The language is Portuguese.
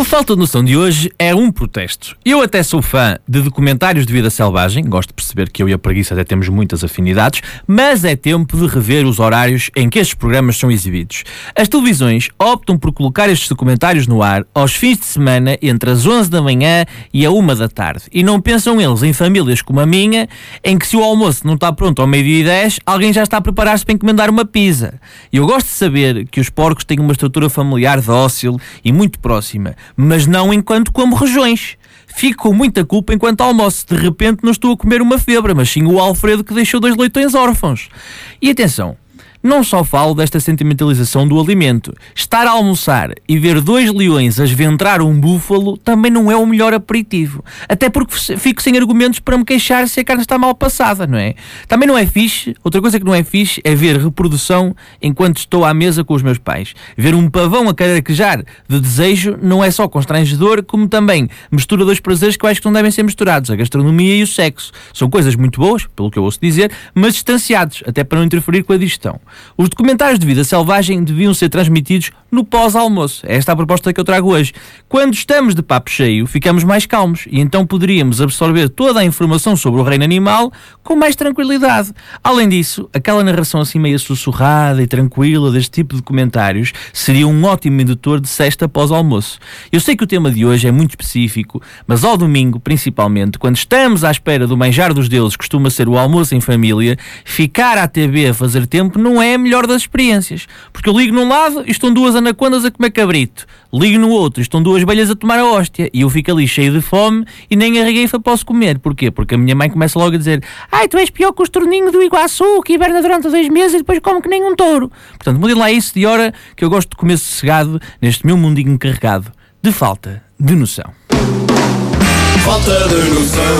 O Falta de Noção de hoje é um protesto. Eu até sou fã de documentários de vida selvagem, gosto de perceber que eu e a preguiça até temos muitas afinidades, mas é tempo de rever os horários em que estes programas são exibidos. As televisões optam por colocar estes documentários no ar aos fins de semana entre as 11 da manhã e a 1 da tarde. E não pensam eles em famílias como a minha, em que se o almoço não está pronto ao meio-dia e 10, alguém já está a preparar-se para encomendar uma pizza. Eu gosto de saber que os porcos têm uma estrutura familiar dócil e muito próxima mas não enquanto como regiões. Fico com muita culpa enquanto almoço. De repente não estou a comer uma febra, mas sim o Alfredo que deixou dois leitões órfãos. E atenção, não só falo desta sentimentalização do alimento. Estar a almoçar e ver dois leões a esventrar um búfalo também não é o melhor aperitivo. Até porque fico sem argumentos para me queixar se a carne está mal passada, não é? Também não é fixe. Outra coisa que não é fixe é ver reprodução enquanto estou à mesa com os meus pais. Ver um pavão a caraquejar de desejo não é só constrangedor, como também mistura dois prazeres que eu acho que não devem ser misturados: a gastronomia e o sexo. São coisas muito boas, pelo que eu ouço dizer, mas distanciados, até para não interferir com a digestão. Os documentários de vida selvagem deviam ser transmitidos no pós-almoço. É esta a proposta que eu trago hoje. Quando estamos de papo cheio, ficamos mais calmos e então poderíamos absorver toda a informação sobre o reino animal com mais tranquilidade. Além disso, aquela narração assim meio sussurrada e tranquila deste tipo de documentários seria um ótimo indutor de sexta pós-almoço. Eu sei que o tema de hoje é muito específico, mas ao domingo, principalmente, quando estamos à espera do manjar dos deuses, costuma ser o almoço em família, ficar à TV a fazer tempo não é a melhor das experiências. Porque eu ligo num lado e estão duas anacondas a comer cabrito. Ligo no outro e estão duas velhas a tomar a hóstia. E eu fico ali cheio de fome e nem a regueifa posso comer. Porquê? Porque a minha mãe começa logo a dizer Ai, tu és pior que os torninhos do Iguaçu, que hiberna durante dois meses e depois come que nem um touro. Portanto, mudem lá isso de hora que eu gosto de comer sossegado neste meu mundinho carregado de falta de noção. Falta de noção.